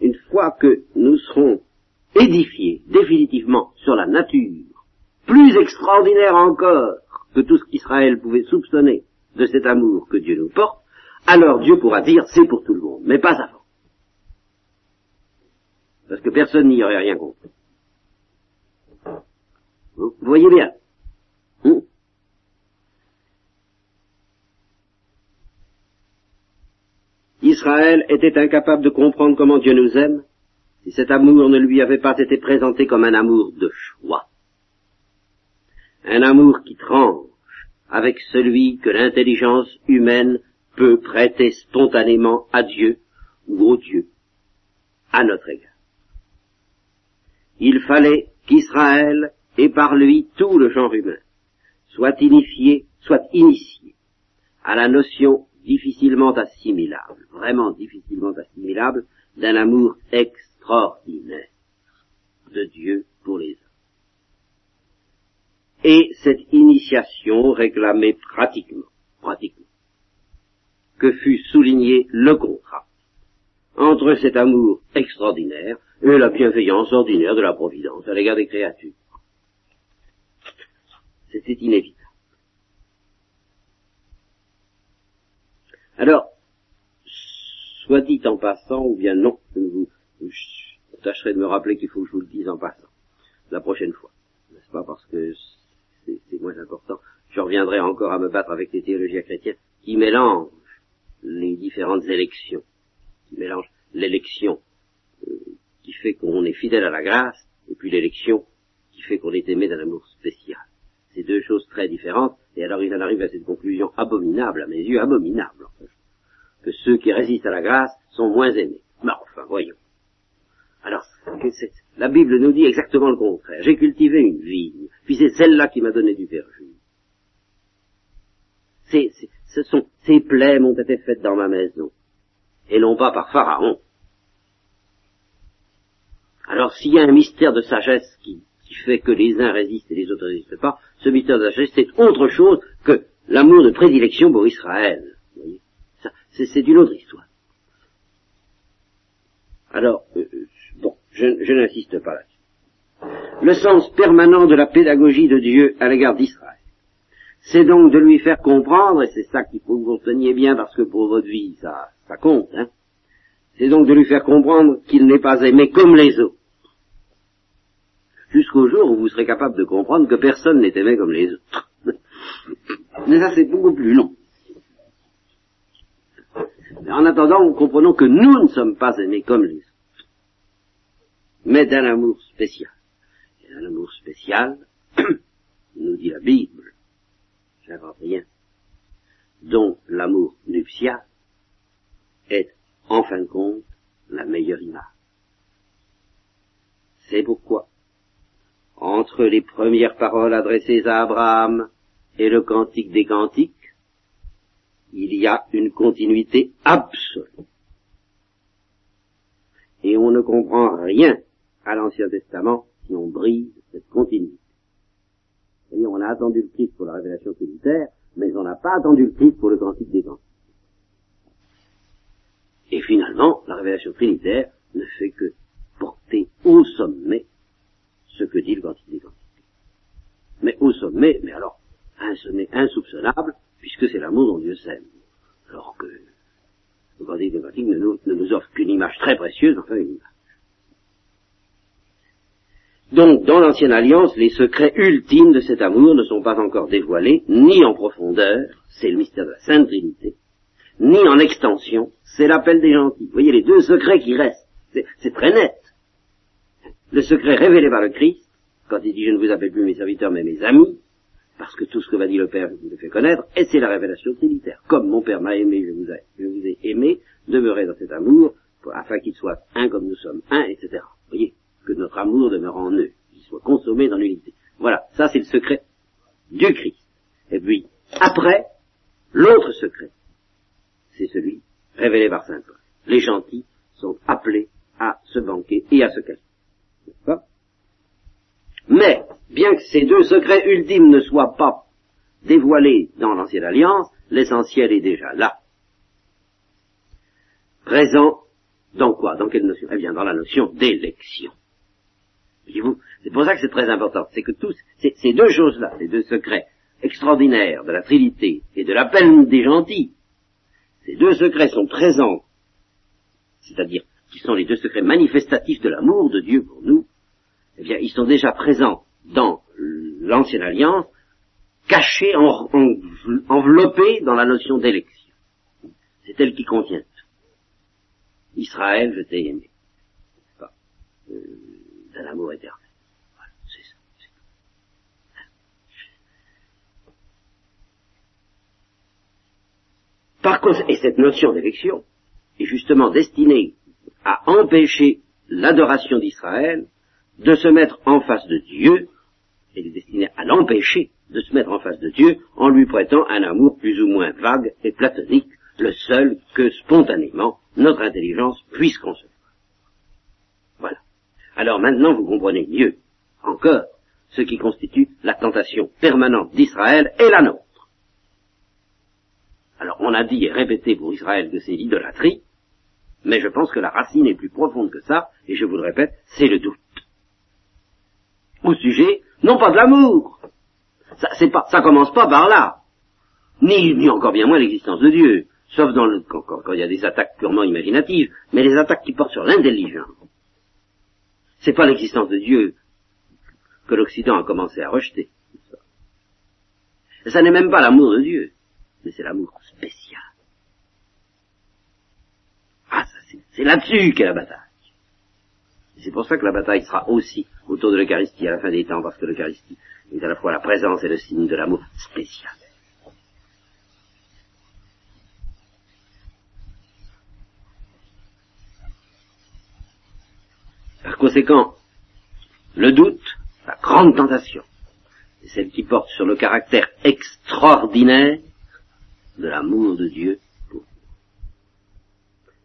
Une fois que nous serons édifiés définitivement sur la nature plus extraordinaire encore que tout ce qu'Israël pouvait soupçonner de cet amour que Dieu nous porte, alors Dieu pourra dire c'est pour tout le monde, mais pas avant. Parce que personne n'y aurait rien compris. Vous voyez bien. Hein? Israël était incapable de comprendre comment Dieu nous aime si cet amour ne lui avait pas été présenté comme un amour de choix un amour qui tranche avec celui que l'intelligence humaine peut prêter spontanément à Dieu ou au Dieu, à notre égard. Il fallait qu'Israël, et par lui tout le genre humain, soit initié, soit initié à la notion difficilement assimilable, vraiment difficilement assimilable, d'un amour extraordinaire de Dieu pour les hommes. Et cette initiation réclamait pratiquement, pratiquement, que fut souligné le contrat entre cet amour extraordinaire et la bienveillance ordinaire de la Providence à l'égard des créatures. C'était inévitable. Alors, soit dit en passant, ou bien non, je, vous, tâcherai de me rappeler qu'il faut que je vous le dise en passant, la prochaine fois. N'est-ce pas parce que c'est moins important. Je reviendrai encore à me battre avec les théologiens chrétiens qui mélangent les différentes élections, qui mélangent l'élection euh, qui fait qu'on est fidèle à la grâce, et puis l'élection qui fait qu'on est aimé d'un amour spécial. C'est deux choses très différentes, et alors ils en arrivent à cette conclusion abominable, à mes yeux abominable, en fait, que ceux qui résistent à la grâce sont moins aimés. Mais enfin, voyons. Alors, la Bible nous dit exactement le contraire. J'ai cultivé une vigne, puis c'est celle-là qui m'a donné du verjus. ce ces plaies m'ont été faites dans ma maison, et non pas par Pharaon. Alors s'il y a un mystère de sagesse qui, fait que les uns résistent et les autres ne résistent pas, ce mystère de sagesse c'est autre chose que l'amour de prédilection pour Israël. C'est une autre histoire. Alors, euh, bon, je, je n'insiste pas là-dessus. Le sens permanent de la pédagogie de Dieu à l'égard d'Israël C'est donc de lui faire comprendre, et c'est ça qu'il faut que vous reteniez bien parce que pour votre vie, ça, ça compte, hein. C'est donc de lui faire comprendre qu'il n'est pas aimé comme les autres. Jusqu'au jour où vous serez capable de comprendre que personne n'est aimé comme les autres. Mais ça, c'est beaucoup plus long. Mais en attendant, comprenons que nous ne sommes pas aimés comme les autres, mais d'un amour spécial. Et un amour spécial, nous dit la Bible, j'invente rien, dont l'amour nuptial est, en fin de compte, la meilleure image. C'est pourquoi, entre les premières paroles adressées à Abraham et le cantique des cantiques, il y a une continuité absolue. Et on ne comprend rien à l'Ancien Testament si on brise cette continuité. C'est-à-dire, on a attendu le Christ pour la révélation trinitaire, mais on n'a pas attendu le Christ pour le cantique des cantiques. Et finalement, la révélation trinitaire ne fait que porter au sommet ce que dit le cantiques. Mais au sommet, mais alors, un sommet insoupçonnable, puisque c'est l'amour dont Dieu s'aime. Alors que le cantiques ne nous, ne nous offre qu'une image très précieuse, enfin une image. Donc, dans l'ancienne alliance, les secrets ultimes de cet amour ne sont pas encore dévoilés, ni en profondeur, c'est le mystère de la Sainte Trinité, ni en extension, c'est l'appel des gentils. Vous voyez les deux secrets qui restent, c'est très net. Le secret révélé par le Christ, quand il dit je ne vous appelle plus mes serviteurs mais mes amis, parce que tout ce que va dire le Père, vous le fais connaître, et c'est la révélation trinitaire. Comme mon Père m'a aimé, je vous, ai, je vous ai aimé, demeurez dans cet amour, afin qu'il soit un comme nous sommes un, etc. Vous voyez que notre amour demeure en eux, qu'il soit consommé dans l'unité. Voilà, ça c'est le secret du Christ. Et puis, après, l'autre secret, c'est celui révélé par Saint Paul. Les gentils sont appelés à se banquer et à se cacher. Mais, bien que ces deux secrets ultimes ne soient pas dévoilés dans l'ancienne alliance, l'essentiel est déjà là. Présent dans quoi? Dans quelle notion? Eh bien, dans la notion d'élection. Voyez-vous C'est pour ça que c'est très important. C'est que tous ces deux choses-là, ces deux secrets extraordinaires de la Trinité et de l'appel des gentils, ces deux secrets sont présents, c'est-à-dire qui sont les deux secrets manifestatifs de l'amour de Dieu pour nous, eh bien, ils sont déjà présents dans l'ancienne alliance, cachés, en, enveloppés dans la notion d'élection. C'est elle qui contient tout. Israël, je t'ai aimé. Pas, euh, d'un amour éternel. Voilà, c'est ça. Par contre, et cette notion d'élection est justement destinée à empêcher l'adoration d'Israël de se mettre en face de Dieu, elle est destinée à l'empêcher de se mettre en face de Dieu en lui prêtant un amour plus ou moins vague et platonique, le seul que spontanément notre intelligence puisse concevoir. Voilà. Alors maintenant vous comprenez mieux encore ce qui constitue la tentation permanente d'Israël et la nôtre. Alors on a dit et répété pour Israël que c'est l'idolâtrie, mais je pense que la racine est plus profonde que ça, et je vous le répète, c'est le doute au sujet, non pas de l'amour. Ça, c'est ça commence pas par là. Ni, encore bien moins l'existence de Dieu. Sauf dans le, quand, il y a des attaques purement imaginatives, mais les attaques qui portent sur l'intelligence. C'est pas l'existence de Dieu que l'Occident a commencé à rejeter. Et ça n'est même pas l'amour de Dieu, mais c'est l'amour spécial. Ah, c'est là-dessus qu'est la bataille. C'est pour ça que la bataille sera aussi autour de l'Eucharistie à la fin des temps, parce que l'Eucharistie est à la fois la présence et le signe de l'amour spécial. Par conséquent, le doute, la grande tentation, c'est celle qui porte sur le caractère extraordinaire de l'amour de Dieu pour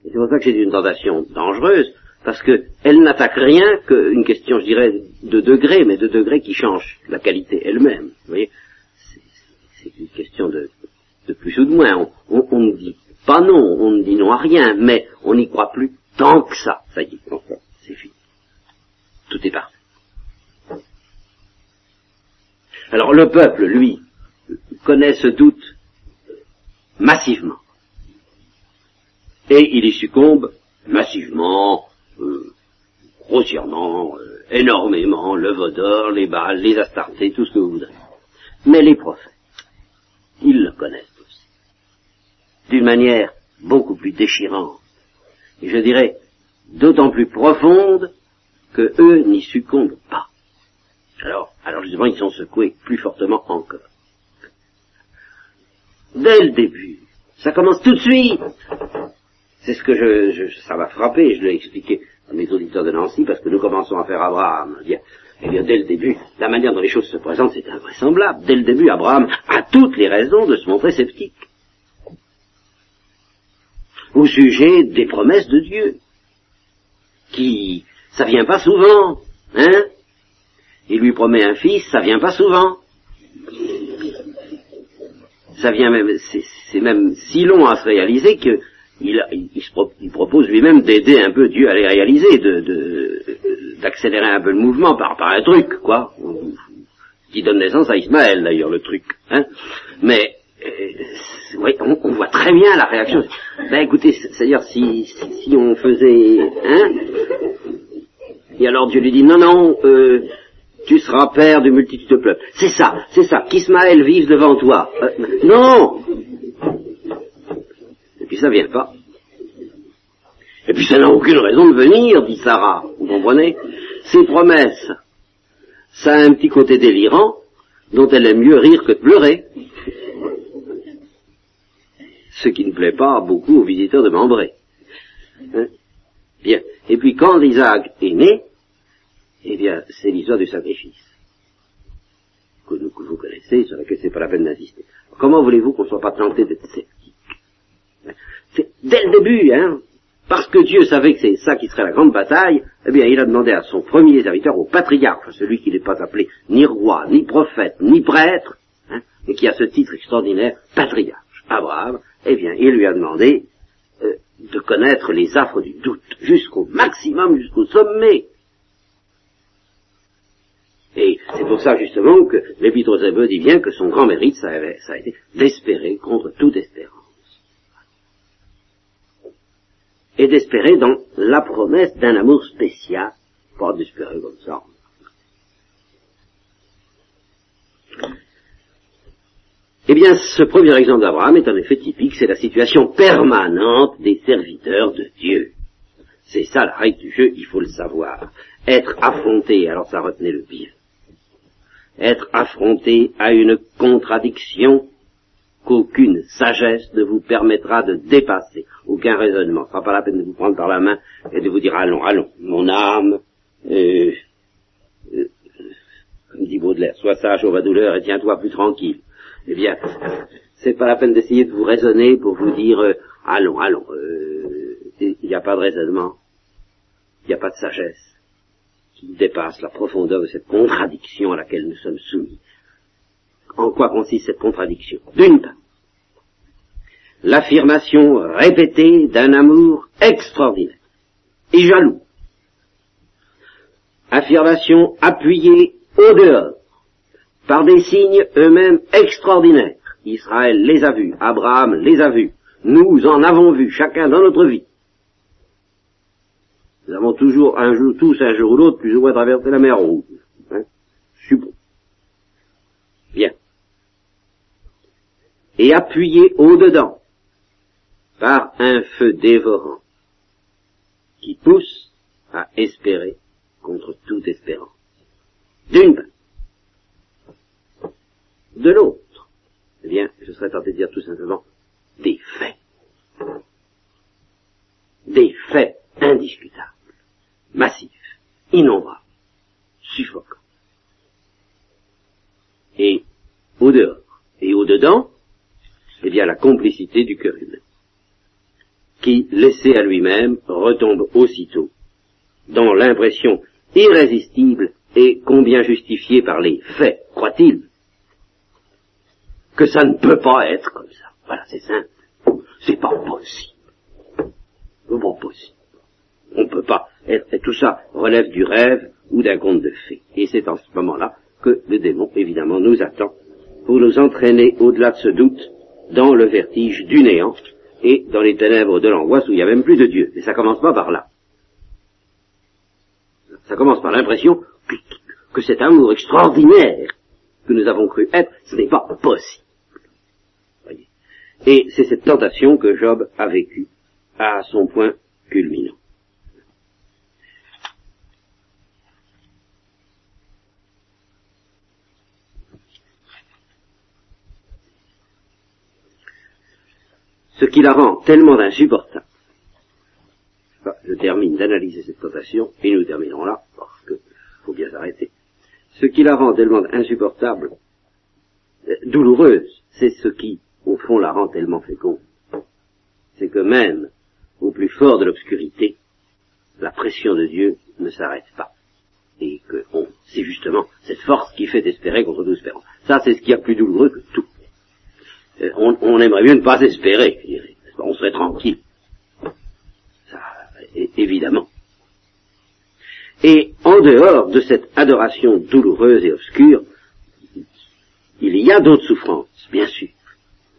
Et c'est pour ça que c'est une tentation dangereuse, parce qu'elle n'attaque rien qu'une question, je dirais, de degré, mais de degré qui change la qualité elle-même. Vous voyez, c'est une question de, plus ou de moins. On, ne dit pas non, on ne dit non à rien, mais on n'y croit plus tant que ça. Ça y est, c'est fini. Tout est parfait. Alors le peuple, lui, connaît ce doute massivement. Et il y succombe massivement, euh, grossièrement, euh, énormément, le Vaudor, les Baals, les Astartés, tout ce que vous voudrez. Mais les prophètes, ils le connaissent aussi. D'une manière beaucoup plus déchirante. Et je dirais, d'autant plus profonde que eux n'y succombent pas. Alors, alors justement, ils sont secoués plus fortement encore. Dès le début, ça commence tout de suite. C'est ce que je, je ça m'a frappé, je l'ai expliqué à mes auditeurs de Nancy, parce que nous commençons à faire Abraham. Eh eh bien, dès le début, la manière dont les choses se présentent, c'est invraisemblable. Dès le début, Abraham a toutes les raisons de se montrer sceptique au sujet des promesses de Dieu, qui, ça vient pas souvent, hein? Il lui promet un fils, ça vient pas souvent. Ça vient même, c'est même si long à se réaliser que il, propose lui-même d'aider un peu Dieu à les réaliser, d'accélérer un peu le mouvement par, un truc, quoi, qui donne naissance à Ismaël d'ailleurs, le truc. Hein Mais euh, oui, on, voit très bien la réaction. Ben écoutez, c'est-à-dire si, on faisait, hein, et alors Dieu lui dit non non, euh, tu seras père de multitude de peuples. C'est ça, c'est ça, qu'Ismaël vive devant toi. Euh, non ça vient pas. Et puis ça n'a aucune raison de venir, dit Sarah, vous comprenez Ces promesses, ça a un petit côté délirant, dont elle aime mieux rire que de pleurer ce qui ne plaît pas beaucoup aux visiteurs de Membré. Hein? Bien. Et puis quand Isaac est né, eh bien, c'est l'histoire du sacrifice. Que, vous connaissez, sur laquelle c'est pas la peine d'insister. Comment voulez-vous qu'on ne soit pas tenté d'être C'est dès le début, hein, parce que Dieu savait que c'est ça qui serait la grande bataille, eh bien, il a demandé à son premier serviteur, au patriarche, celui qui n'est pas appelé ni roi, ni prophète, ni prêtre, hein, mais qui a ce titre extraordinaire, patriarche, Abraham, eh bien, il lui a demandé euh, de connaître les affres du doute jusqu'au maximum, jusqu'au sommet. Et c'est pour ça justement que l'Épître aux Hébreux dit bien que son grand mérite, ça, a été d'espérer contre toute espérance. Et d'espérer dans la promesse d'un amour spécial, pas d'espérer comme ça. Eh bien, ce premier exemple d'Abraham est en effet typique, c'est la situation permanente des serviteurs de Dieu. C'est ça la règle du jeu, il faut le savoir. Être affronté, alors ça retenait le pire, être affronté à une contradiction qu'aucune sagesse ne vous permettra de dépasser, aucun raisonnement. Ce sera pas la peine de vous prendre par la main et de vous dire allons, allons, mon âme, euh, euh, comme dit Baudelaire, sois sage, au douleur et tiens-toi plus tranquille eh bien, c'est pas la peine d'essayer de vous raisonner pour vous dire euh, allons, allons, euh, il n'y a pas de raisonnement, il n'y a pas de sagesse qui dépasse la profondeur de cette contradiction à laquelle nous sommes soumis. En quoi consiste cette contradiction? D'une part, l'affirmation répétée d'un amour extraordinaire et jaloux. Affirmation appuyée au dehors par des signes eux-mêmes extraordinaires. Israël les a vus, Abraham les a vus, nous en avons vu, chacun dans notre vie. Nous avons toujours un jour, tous un jour ou l'autre, plus ou moins traversé la mer rouge. Hein Bien. Et appuyé au-dedans par un feu dévorant qui pousse à espérer contre toute espérance. D'une part de l'autre Eh bien, je serais tenté de dire tout simplement des faits. Des faits indiscutables, massifs, innombrables, suffocants. Et au dehors et au dedans, eh bien la complicité du cœur humain, qui, laissé à lui-même, retombe aussitôt dans l'impression irrésistible et combien justifiée par les faits, croit-il, que ça ne peut pas être comme ça. Voilà, c'est simple. C'est pas possible. C'est pas possible. On ne peut pas être, et tout ça relève du rêve ou d'un conte de fées. Et c'est en ce moment-là que le démon, évidemment, nous attend pour nous entraîner au-delà de ce doute dans le vertige du néant et dans les ténèbres de l'angoisse où il n'y a même plus de Dieu. Et ça commence pas par là. Ça commence par l'impression que, que cet amour extraordinaire que nous avons cru être, ce n'est pas possible. Et c'est cette tentation que Job a vécue à son point culminant. Ce qui la rend tellement insupportable. je termine d'analyser cette tentation et nous terminerons là, parce qu'il faut bien s'arrêter. Ce qui la rend tellement insupportable, euh, douloureuse, c'est ce qui au fond, la rend tellement féconde. C'est que même au plus fort de l'obscurité, la pression de Dieu ne s'arrête pas. Et que c'est justement cette force qui fait espérer contre toute espérance. Ça, c'est ce qui y a plus douloureux que tout. Euh, on, aimerait bien ne pas espérer, on serait tranquille. Évidemment. Et en dehors de cette adoration douloureuse et obscure, il y a d'autres souffrances, bien sûr.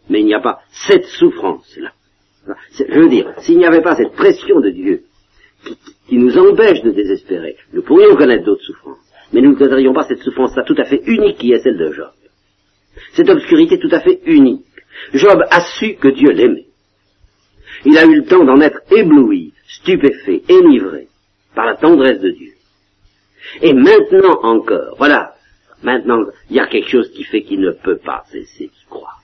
Mais il n'y a pas cette souffrance-là. Je veux dire, s'il n'y avait pas cette pression de Dieu qui, nous empêche de désespérer, nous pourrions connaître d'autres souffrances. Mais nous ne connaîtrions pas cette souffrance-là tout à fait unique qui est celle de Job. Cette obscurité tout à fait unique. Job a su que Dieu l'aimait. Il a eu le temps d'en être ébloui, stupéfait, énivré par la tendresse de Dieu. Et maintenant encore, voilà, maintenant, il y a quelque chose qui fait qu'il ne peut pas cesser d'y croire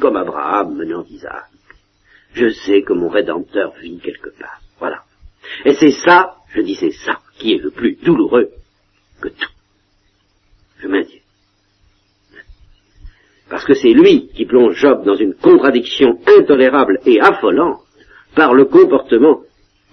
comme Abraham menant Isaac. Je sais que mon Rédempteur vit quelque part. Voilà. Et c'est ça, je dis c'est ça, qui est le plus douloureux que tout. Je maintiens. Parce que c'est lui qui plonge Job dans une contradiction intolérable et affolante par le comportement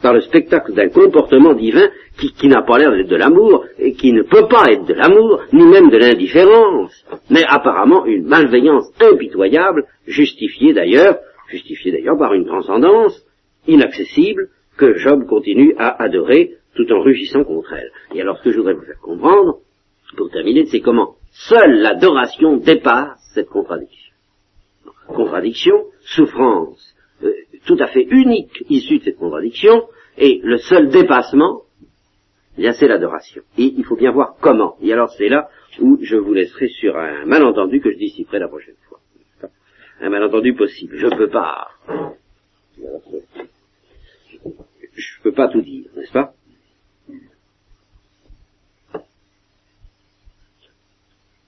par le spectacle d'un comportement divin qui, n'a pas l'air d'être de l'amour, et qui ne peut pas être de l'amour, ni même de l'indifférence, mais apparemment une malveillance impitoyable, justifiée d'ailleurs, justifiée d'ailleurs par une transcendance inaccessible que Job continue à adorer tout en rugissant contre elle. Et alors ce que je voudrais vous faire comprendre, pour terminer, c'est comment seule l'adoration dépasse cette contradiction. Contradiction, souffrance, euh, tout à fait unique issue de cette contradiction, et le seul dépassement, eh c'est l'adoration. Et il faut bien voir comment. Et alors c'est là où je vous laisserai sur un malentendu que je dissiperai la prochaine fois. Un malentendu possible. Je ne peux pas. Je ne peux pas tout dire, n'est-ce pas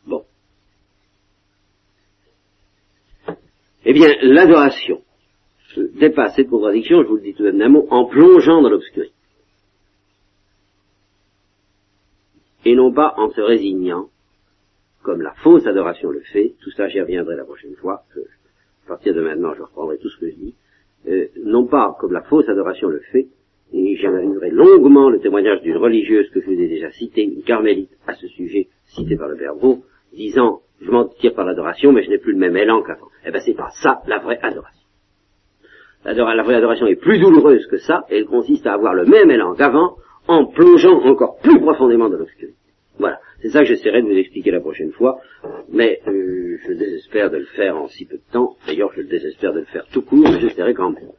Bon. Eh bien, l'adoration dépasse cette contradiction, je vous le dis tout de même d'un mot, en plongeant dans l'obscurité. Et non pas en se résignant, comme la fausse adoration le fait, tout ça j'y reviendrai la prochaine fois, à partir de maintenant je reprendrai tout ce que je dis, euh, non pas comme la fausse adoration le fait, et j'analyserai longuement le témoignage d'une religieuse que je vous ai déjà citée, une carmélite, à ce sujet, citée par le Verbeau, disant, je m'en tire par l'adoration, mais je n'ai plus le même élan qu'avant. Eh ben c'est pas ça la vraie adoration. La, vraie adoration est plus douloureuse que ça, et elle consiste à avoir le même élan qu'avant, en plongeant encore plus profondément dans l'obscurité. Voilà, c'est ça que j'essaierai de vous expliquer la prochaine fois, mais euh, je désespère de le faire en si peu de temps, d'ailleurs je désespère de le faire tout court, mais j'essaierai quand même.